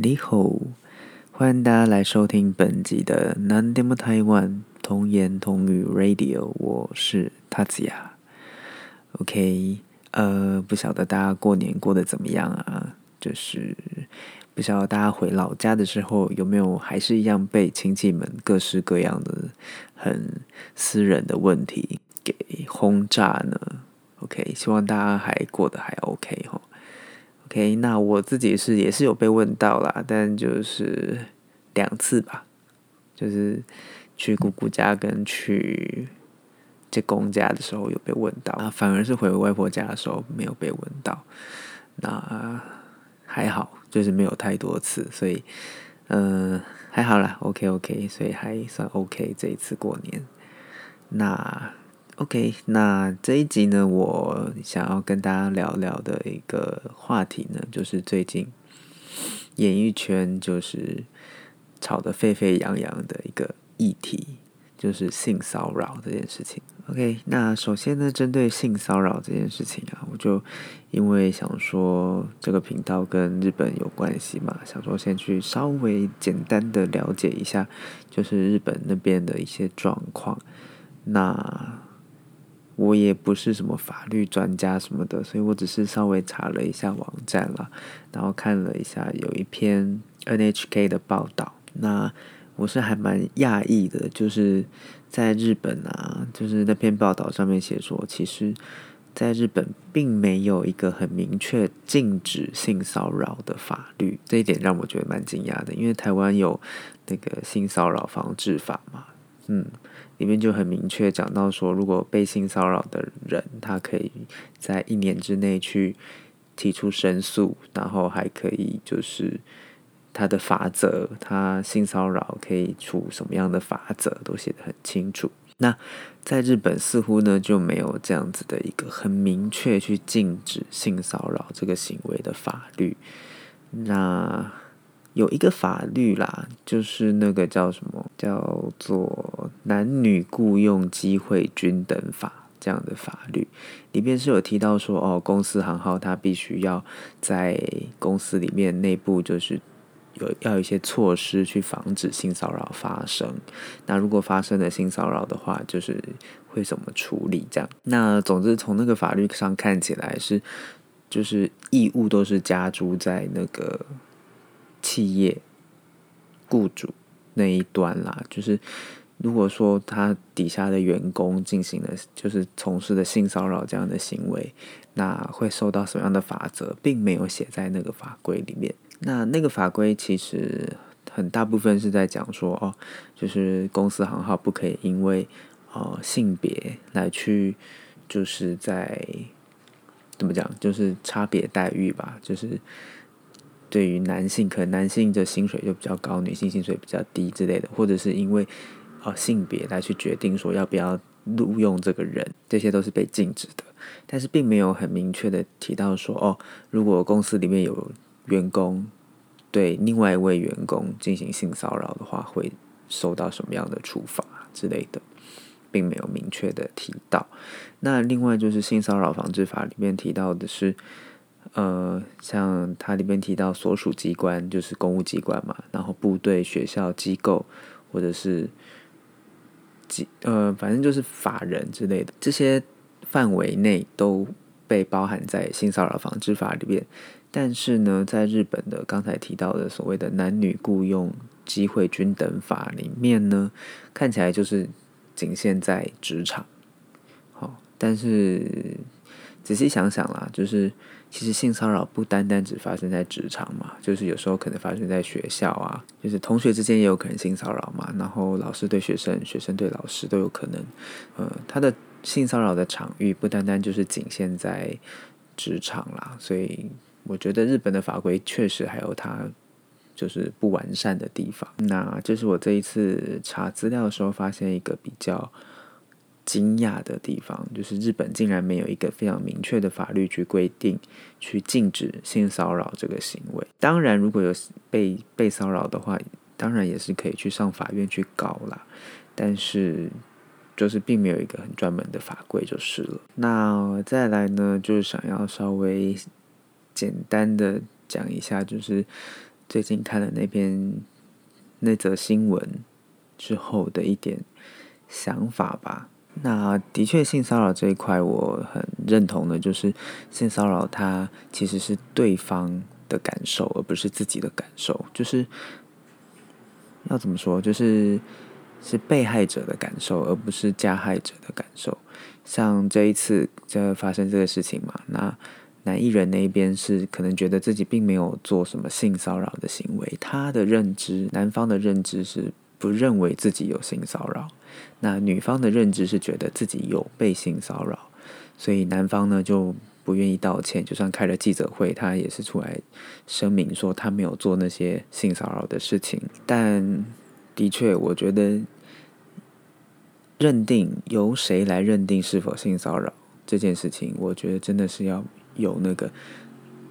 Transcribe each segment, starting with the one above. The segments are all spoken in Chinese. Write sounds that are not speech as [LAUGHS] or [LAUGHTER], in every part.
你好，欢迎大家来收听本集的南台湾童言童语 Radio，我是塔子雅。OK，呃，不晓得大家过年过得怎么样啊？就是不晓得大家回老家的时候有没有还是一样被亲戚们各式各样的很私人的问题给轰炸呢？OK，希望大家还过得还 OK 哈。诶那我自己是也是有被问到啦，但就是两次吧，就是去姑姑家跟去这公家的时候有被问到，啊，反而是回外婆家的时候没有被问到，那还好，就是没有太多次，所以嗯还好啦，OK OK，所以还算 OK 这一次过年，那。OK，那这一集呢，我想要跟大家聊聊的一个话题呢，就是最近演艺圈就是吵得沸沸扬扬的一个议题，就是性骚扰这件事情。OK，那首先呢，针对性骚扰这件事情啊，我就因为想说这个频道跟日本有关系嘛，想说先去稍微简单的了解一下，就是日本那边的一些状况。那我也不是什么法律专家什么的，所以我只是稍微查了一下网站啦，然后看了一下有一篇 NHK 的报道。那我是还蛮讶异的，就是在日本啊，就是那篇报道上面写说，其实在日本并没有一个很明确禁止性骚扰的法律，这一点让我觉得蛮惊讶的，因为台湾有那个性骚扰防治法嘛，嗯。里面就很明确讲到说，如果被性骚扰的人，他可以在一年之内去提出申诉，然后还可以就是他的法则，他性骚扰可以处什么样的法则，都写得很清楚。那在日本似乎呢就没有这样子的一个很明确去禁止性骚扰这个行为的法律。那有一个法律啦，就是那个叫什么，叫做男女雇佣机会均等法这样的法律，里边是有提到说，哦，公司行号它必须要在公司里面内部就是有要有一些措施去防止性骚扰发生。那如果发生了性骚扰的话，就是会怎么处理？这样。那总之从那个法律上看起来是，就是义务都是加诸在那个。企业雇主那一端啦，就是如果说他底下的员工进行了就是从事的性骚扰这样的行为，那会受到什么样的法则，并没有写在那个法规里面。那那个法规其实很大部分是在讲说，哦，就是公司行号不可以因为呃性别来去就是在怎么讲，就是差别待遇吧，就是。对于男性，可能男性的薪水就比较高，女性薪水比较低之类的，或者是因为呃性别来去决定说要不要录用这个人，这些都是被禁止的。但是并没有很明确的提到说，哦，如果公司里面有员工对另外一位员工进行性骚扰的话，会受到什么样的处罚之类的，并没有明确的提到。那另外就是性骚扰防治法里面提到的是。呃，像它里面提到所属机关就是公务机关嘛，然后部队、学校、机构或者是机呃，反正就是法人之类的这些范围内都被包含在性骚扰防治法里面。但是呢，在日本的刚才提到的所谓的男女雇佣机会均等法里面呢，看起来就是仅限在职场。好，但是仔细想想啦，就是。其实性骚扰不单单只发生在职场嘛，就是有时候可能发生在学校啊，就是同学之间也有可能性骚扰嘛，然后老师对学生、学生对老师都有可能。呃，他的性骚扰的场域不单单就是仅限在职场啦，所以我觉得日本的法规确实还有它就是不完善的地方。那这是我这一次查资料的时候发现一个比较。惊讶的地方就是日本竟然没有一个非常明确的法律去规定、去禁止性骚扰这个行为。当然，如果有被被骚扰的话，当然也是可以去上法院去告啦。但是，就是并没有一个很专门的法规就是了。那再来呢，就是想要稍微简单的讲一下，就是最近看了那篇那则新闻之后的一点想法吧。那的确，性骚扰这一块我很认同的，就是性骚扰它其实是对方的感受，而不是自己的感受。就是要怎么说，就是是被害者的感受，而不是加害者的感受。像这一次这发生这个事情嘛，那男艺人那一边是可能觉得自己并没有做什么性骚扰的行为，他的认知，男方的认知是不认为自己有性骚扰。那女方的认知是觉得自己有被性骚扰，所以男方呢就不愿意道歉，就算开了记者会，他也是出来声明说他没有做那些性骚扰的事情。但的确，我觉得认定由谁来认定是否性骚扰这件事情，我觉得真的是要有那个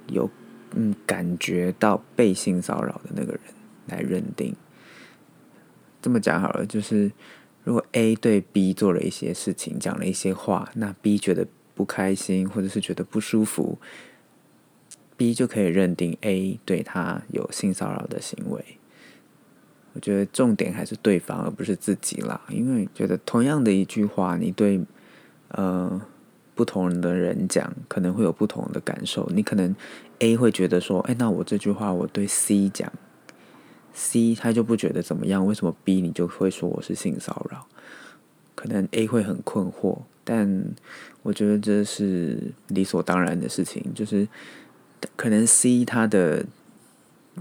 有嗯感觉到被性骚扰的那个人来认定。这么讲好了，就是。如果 A 对 B 做了一些事情，讲了一些话，那 B 觉得不开心或者是觉得不舒服，B 就可以认定 A 对他有性骚扰的行为。我觉得重点还是对方，而不是自己啦。因为觉得同样的一句话，你对呃不同的人讲，可能会有不同的感受。你可能 A 会觉得说，哎，那我这句话我对 C 讲。C 他就不觉得怎么样，为什么 B 你就会说我是性骚扰？可能 A 会很困惑，但我觉得这是理所当然的事情。就是可能 C 他的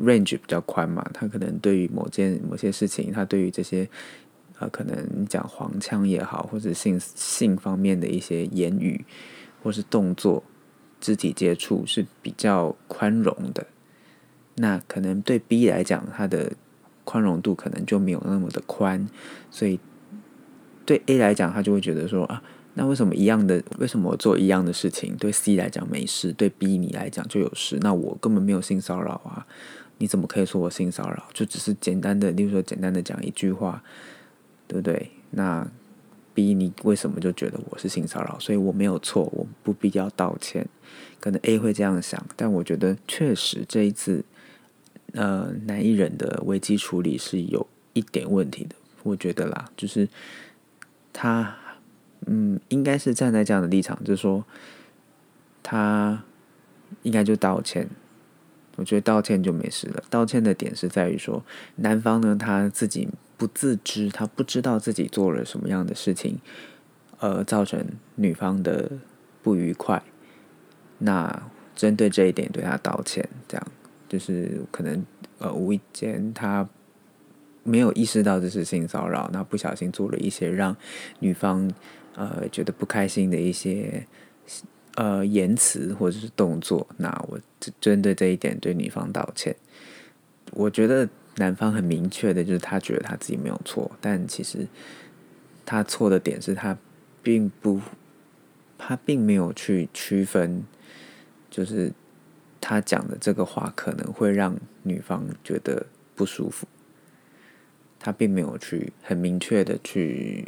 range 比较宽嘛，他可能对于某件某些事情，他对于这些呃，可能讲黄腔也好，或者性性方面的一些言语或是动作、肢体接触是比较宽容的。那可能对 B 来讲，他的宽容度可能就没有那么的宽，所以对 A 来讲，他就会觉得说啊，那为什么一样的，为什么我做一样的事情，对 C 来讲没事，对 B 你来讲就有事？那我根本没有性骚扰啊，你怎么可以说我性骚扰？就只是简单的，例如说简单的讲一句话，对不对？那 B 你为什么就觉得我是性骚扰？所以我没有错，我不必要道歉。可能 A 会这样想，但我觉得确实这一次。呃，男艺人的危机处理是有一点问题的，我觉得啦，就是他，嗯，应该是站在这样的立场，就是说他应该就道歉，我觉得道歉就没事了。道歉的点是在于说，男方呢他自己不自知，他不知道自己做了什么样的事情，呃，造成女方的不愉快，那针对这一点对他道歉，这样。就是可能呃无意间他没有意识到这是性骚扰，那不小心做了一些让女方呃觉得不开心的一些呃言辞或者是动作，那我针对这一点对女方道歉。我觉得男方很明确的就是他觉得他自己没有错，但其实他错的点是他并不他并没有去区分，就是。他讲的这个话可能会让女方觉得不舒服，他并没有去很明确的去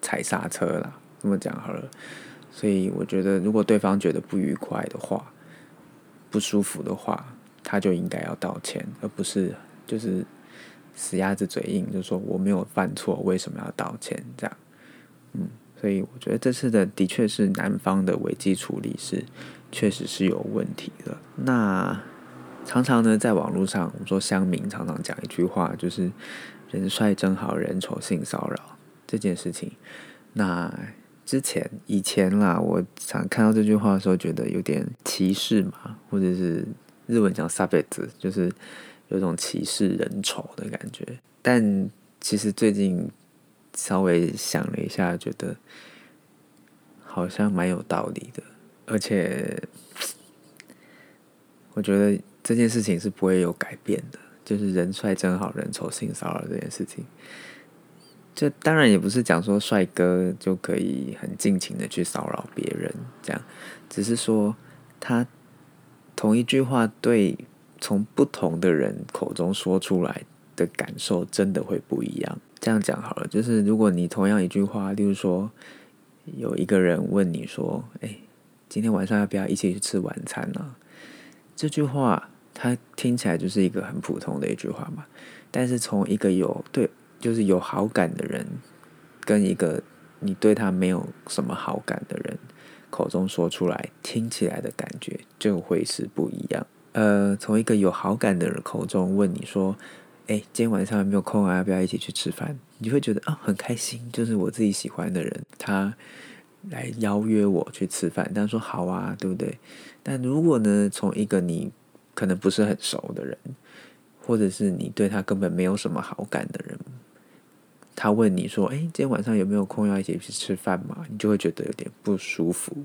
踩刹车啦，这么讲好了。所以我觉得，如果对方觉得不愉快的话、不舒服的话，他就应该要道歉，而不是就是死鸭子嘴硬，就说我没有犯错，为什么要道歉？这样，嗯，所以我觉得这次的的确是男方的危机处理是。确实是有问题的。那常常呢，在网络上，我们说乡民常常讲一句话，就是“人帅真好人丑性骚扰”这件事情。那之前以前啦，我常看到这句话的时候，觉得有点歧视嘛，或者是日文讲“撒贝子”，就是有种歧视人丑的感觉。但其实最近稍微想了一下，觉得好像蛮有道理的。而且，我觉得这件事情是不会有改变的。就是人帅真好人丑性骚扰这件事情，这当然也不是讲说帅哥就可以很尽情的去骚扰别人，这样，只是说他同一句话对从不同的人口中说出来的感受真的会不一样。这样讲好了，就是如果你同样一句话，例如说有一个人问你说：“哎。”今天晚上要不要一起去吃晚餐呢？这句话它听起来就是一个很普通的一句话嘛。但是从一个有对就是有好感的人，跟一个你对他没有什么好感的人口中说出来，听起来的感觉就会是不一样。呃，从一个有好感的人口中问你说：“哎，今天晚上有没有空啊？要不要一起去吃饭？”你就会觉得啊，很开心，就是我自己喜欢的人，他来邀约我去吃饭，他说好啊，对不对？但如果呢，从一个你可能不是很熟的人，或者是你对他根本没有什么好感的人，他问你说：“哎，今天晚上有没有空要一起去吃饭嘛？”你就会觉得有点不舒服。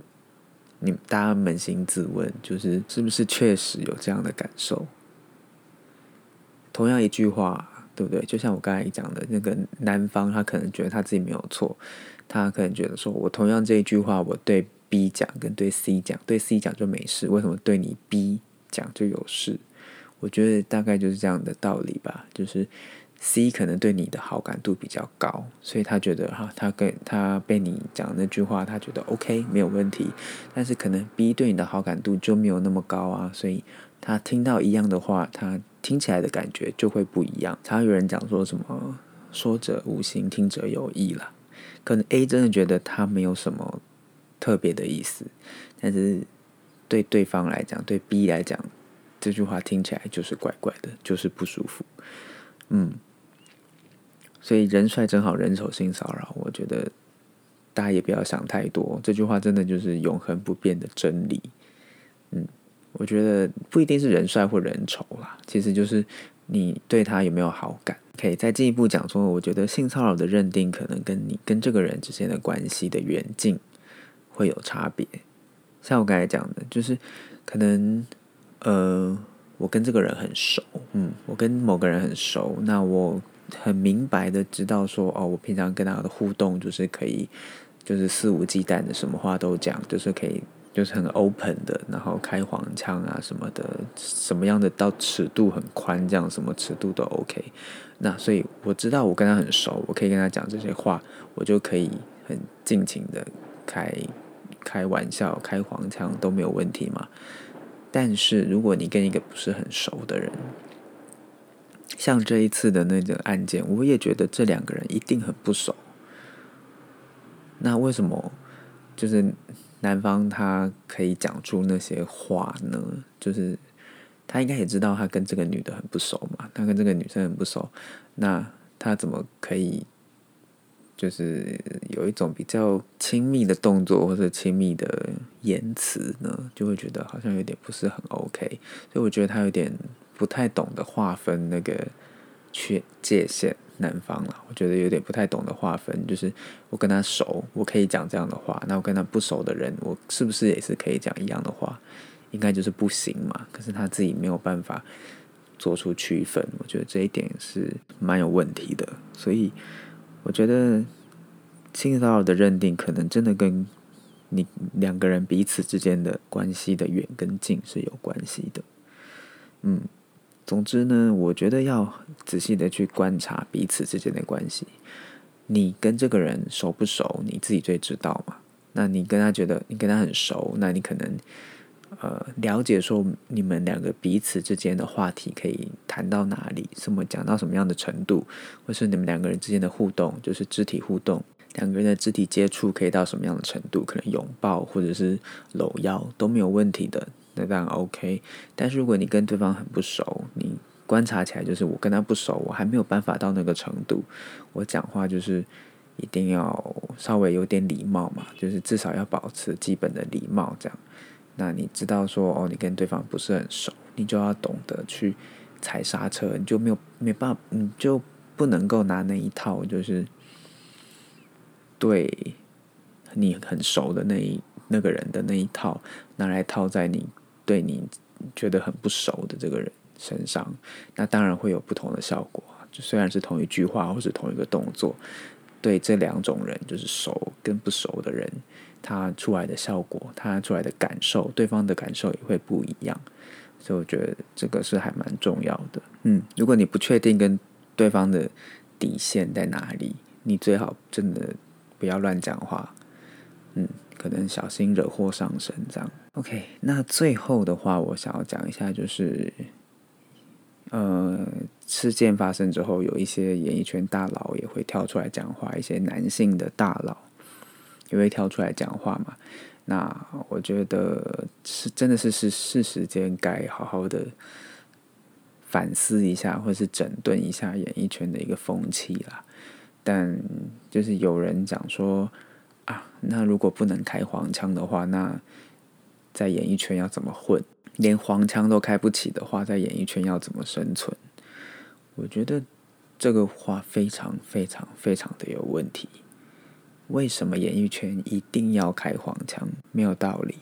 你大家扪心自问，就是是不是确实有这样的感受？同样一句话。对不对？就像我刚才讲的那个男方，他可能觉得他自己没有错，他可能觉得说，我同样这一句话，我对 B 讲跟对 C 讲，对 C 讲就没事，为什么对你 B 讲就有事？我觉得大概就是这样的道理吧。就是 C 可能对你的好感度比较高，所以他觉得哈，他跟他被你讲那句话，他觉得 OK 没有问题。但是可能 B 对你的好感度就没有那么高啊，所以他听到一样的话，他。听起来的感觉就会不一样。常有人讲说什么“说者无心，听者有意”啦。可能 A 真的觉得他没有什么特别的意思，但是对对方来讲，对 B 来讲，这句话听起来就是怪怪的，就是不舒服。嗯，所以人帅真好人丑性骚扰，我觉得大家也不要想太多。这句话真的就是永恒不变的真理。嗯。我觉得不一定是人帅或人丑啦，其实就是你对他有没有好感。可以再进一步讲说，我觉得性骚扰的认定可能跟你跟这个人之间的关系的远近会有差别。像我刚才讲的，就是可能呃，我跟这个人很熟，嗯，我跟某个人很熟，那我很明白的知道说，哦，我平常跟他的互动就是可以，就是肆无忌惮的，什么话都讲，就是可以。就是很 open 的，然后开黄腔啊什么的，什么样的到尺度很宽，这样什么尺度都 OK。那所以我知道我跟他很熟，我可以跟他讲这些话，我就可以很尽情的开开玩笑、开黄腔都没有问题嘛。但是如果你跟一个不是很熟的人，像这一次的那个案件，我也觉得这两个人一定很不熟。那为什么就是？男方他可以讲出那些话呢，就是他应该也知道他跟这个女的很不熟嘛，他跟这个女生很不熟，那他怎么可以就是有一种比较亲密的动作或者亲密的言辞呢？就会觉得好像有点不是很 OK，所以我觉得他有点不太懂得划分那个缺界限。男方了，我觉得有点不太懂得划分，就是我跟他熟，我可以讲这样的话；那我跟他不熟的人，我是不是也是可以讲一样的话？应该就是不行嘛。可是他自己没有办法做出区分，我觉得这一点是蛮有问题的。所以我觉得性骚扰的认定，可能真的跟你两个人彼此之间的关系的远跟近是有关系的。嗯。总之呢，我觉得要仔细的去观察彼此之间的关系。你跟这个人熟不熟，你自己最知道嘛。那你跟他觉得你跟他很熟，那你可能呃了解说你们两个彼此之间的话题可以谈到哪里，什么讲到什么样的程度，或是你们两个人之间的互动，就是肢体互动，两个人的肢体接触可以到什么样的程度，可能拥抱或者是搂腰都没有问题的。那当然 OK，但是如果你跟对方很不熟，你观察起来就是我跟他不熟，我还没有办法到那个程度。我讲话就是一定要稍微有点礼貌嘛，就是至少要保持基本的礼貌这样。那你知道说哦，你跟对方不是很熟，你就要懂得去踩刹车，你就没有没办法，你就不能够拿那一套就是对你很熟的那一那个人的那一套拿来套在你。对你觉得很不熟的这个人身上，那当然会有不同的效果。就虽然是同一句话或是同一个动作，对这两种人，就是熟跟不熟的人，他出来的效果，他出来的感受，对方的感受也会不一样。所以我觉得这个是还蛮重要的。嗯，如果你不确定跟对方的底线在哪里，你最好真的不要乱讲话。嗯。可能小心惹祸上身，这样。OK，那最后的话，我想要讲一下，就是呃，事件发生之后，有一些演艺圈大佬也会跳出来讲话，一些男性的大佬也会跳出来讲话嘛。那我觉得是真的是是是时间该好好的反思一下，或是整顿一下演艺圈的一个风气啦。但就是有人讲说啊，那如果不能开黄腔的话，那在演艺圈要怎么混？连黄腔都开不起的话，在演艺圈要怎么生存？我觉得这个话非常非常非常的有问题。为什么演艺圈一定要开黄腔？没有道理，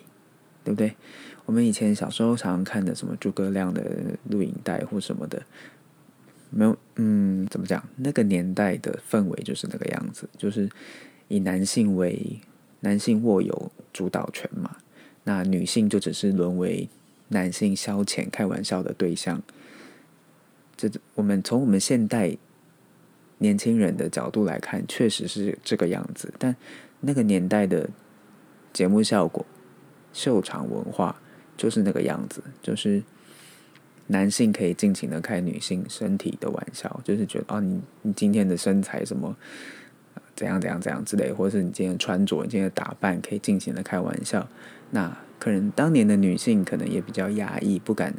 对不对？我们以前小时候常看的什么诸葛亮的录影带或什么的，没有，嗯，怎么讲？那个年代的氛围就是那个样子，就是以男性为男性握有主导权嘛，那女性就只是沦为男性消遣、开玩笑的对象。这我们从我们现代。年轻人的角度来看，确实是这个样子。但那个年代的节目效果、秀场文化就是那个样子，就是男性可以尽情的开女性身体的玩笑，就是觉得哦，你你今天的身材什么怎样怎样怎样之类，或者是你今天穿着、你今天打扮可以尽情的开玩笑。那可能当年的女性可能也比较压抑，不敢。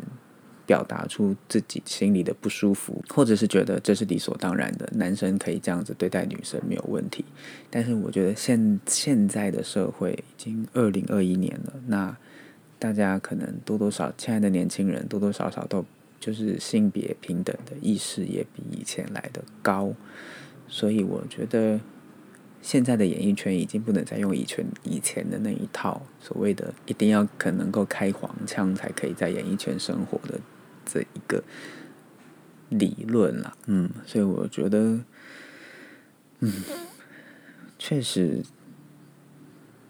表达出自己心里的不舒服，或者是觉得这是理所当然的，男生可以这样子对待女生没有问题。但是我觉得现现在的社会已经二零二一年了，那大家可能多多少现在的年轻人多多少少都就是性别平等的意识也比以前来的高，所以我觉得现在的演艺圈已经不能再用以前以前的那一套所谓的一定要可能够开黄腔才可以在演艺圈生活的。这一个理论啦，嗯，所以我觉得，嗯，确实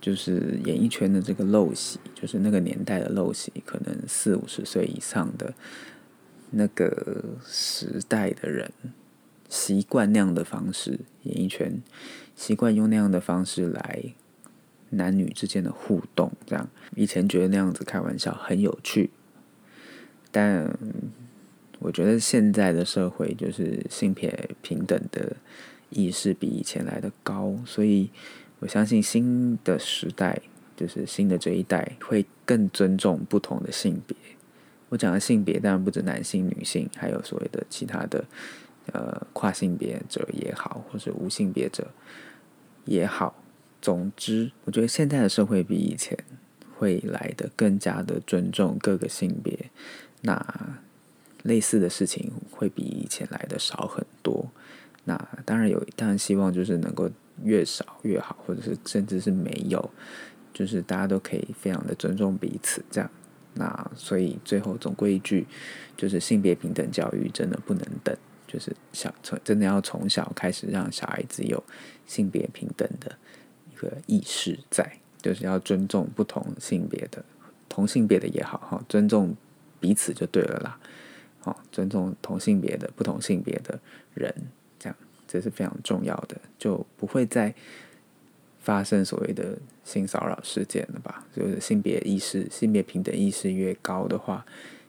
就是演艺圈的这个陋习，就是那个年代的陋习，可能四五十岁以上的那个时代的人习惯那样的方式，演艺圈习惯用那样的方式来男女之间的互动，这样以前觉得那样子开玩笑很有趣。但我觉得现在的社会就是性别平等的意识比以前来的高，所以我相信新的时代就是新的这一代会更尊重不同的性别。我讲的性别当然不止男性、女性，还有所谓的其他的呃跨性别者也好，或是无性别者也好。总之，我觉得现在的社会比以前会来的更加的尊重各个性别。那类似的事情会比以前来的少很多。那当然有，当然希望就是能够越少越好，或者是甚至是没有，就是大家都可以非常的尊重彼此这样。那所以最后总归一句，就是性别平等教育真的不能等，就是小从真的要从小开始让小孩子有性别平等的一个意识在，就是要尊重不同性别的同性别的也好哈，尊重。彼此就对了啦，哦，尊重同性别的不同性别的人，这样这是非常重要的，就不会再发生所谓的性骚扰事件了吧？就是性别意识、性别平等意识越高的话，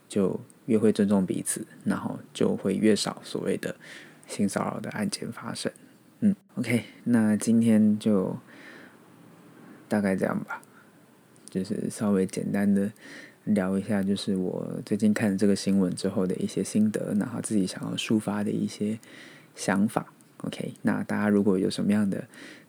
就越会尊重彼此，然后就会越少所谓的性骚扰的案件发生。嗯，OK，那今天就大概这样吧，就是稍微简单的。聊一下，就是我最近看这个新闻之后的一些心得，然后自己想要抒发的一些想法。OK，那大家如果有什么样的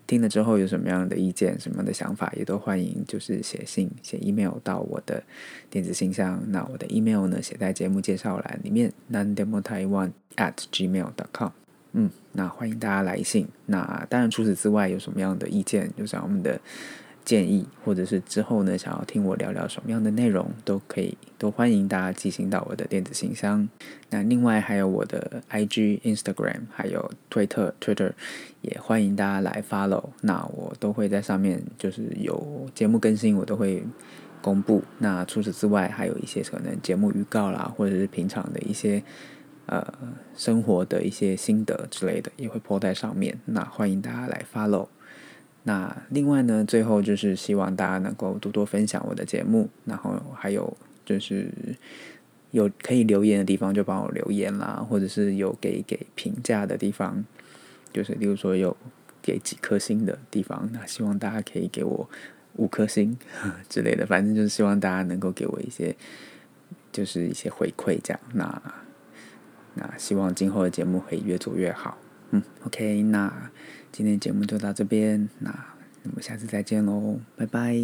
听了之后有什么样的意见、什么样的想法，也都欢迎就是写信、写 email 到我的电子信箱。那我的 email 呢，写在节目介绍栏里面，nandemotaiwan@gmail.com。嗯，那欢迎大家来信。那当然除此之外，有什么样的意见，就像我们的。建议，或者是之后呢，想要听我聊聊什么样的内容，都可以，都欢迎大家寄信到我的电子信箱。那另外还有我的 IG、Instagram，还有推特 Twitter，也欢迎大家来 follow。那我都会在上面，就是有节目更新，我都会公布。那除此之外，还有一些可能节目预告啦，或者是平常的一些呃生活的一些心得之类的，也会 po 在上面。那欢迎大家来 follow。那另外呢，最后就是希望大家能够多多分享我的节目，然后还有就是有可以留言的地方就帮我留言啦，或者是有给给评价的地方，就是例如说有给几颗星的地方，那希望大家可以给我五颗星 [LAUGHS] 之类的，反正就是希望大家能够给我一些就是一些回馈，这样。那那希望今后的节目会越做越好。嗯，OK，那今天节目就到这边，那我们下次再见喽，拜拜。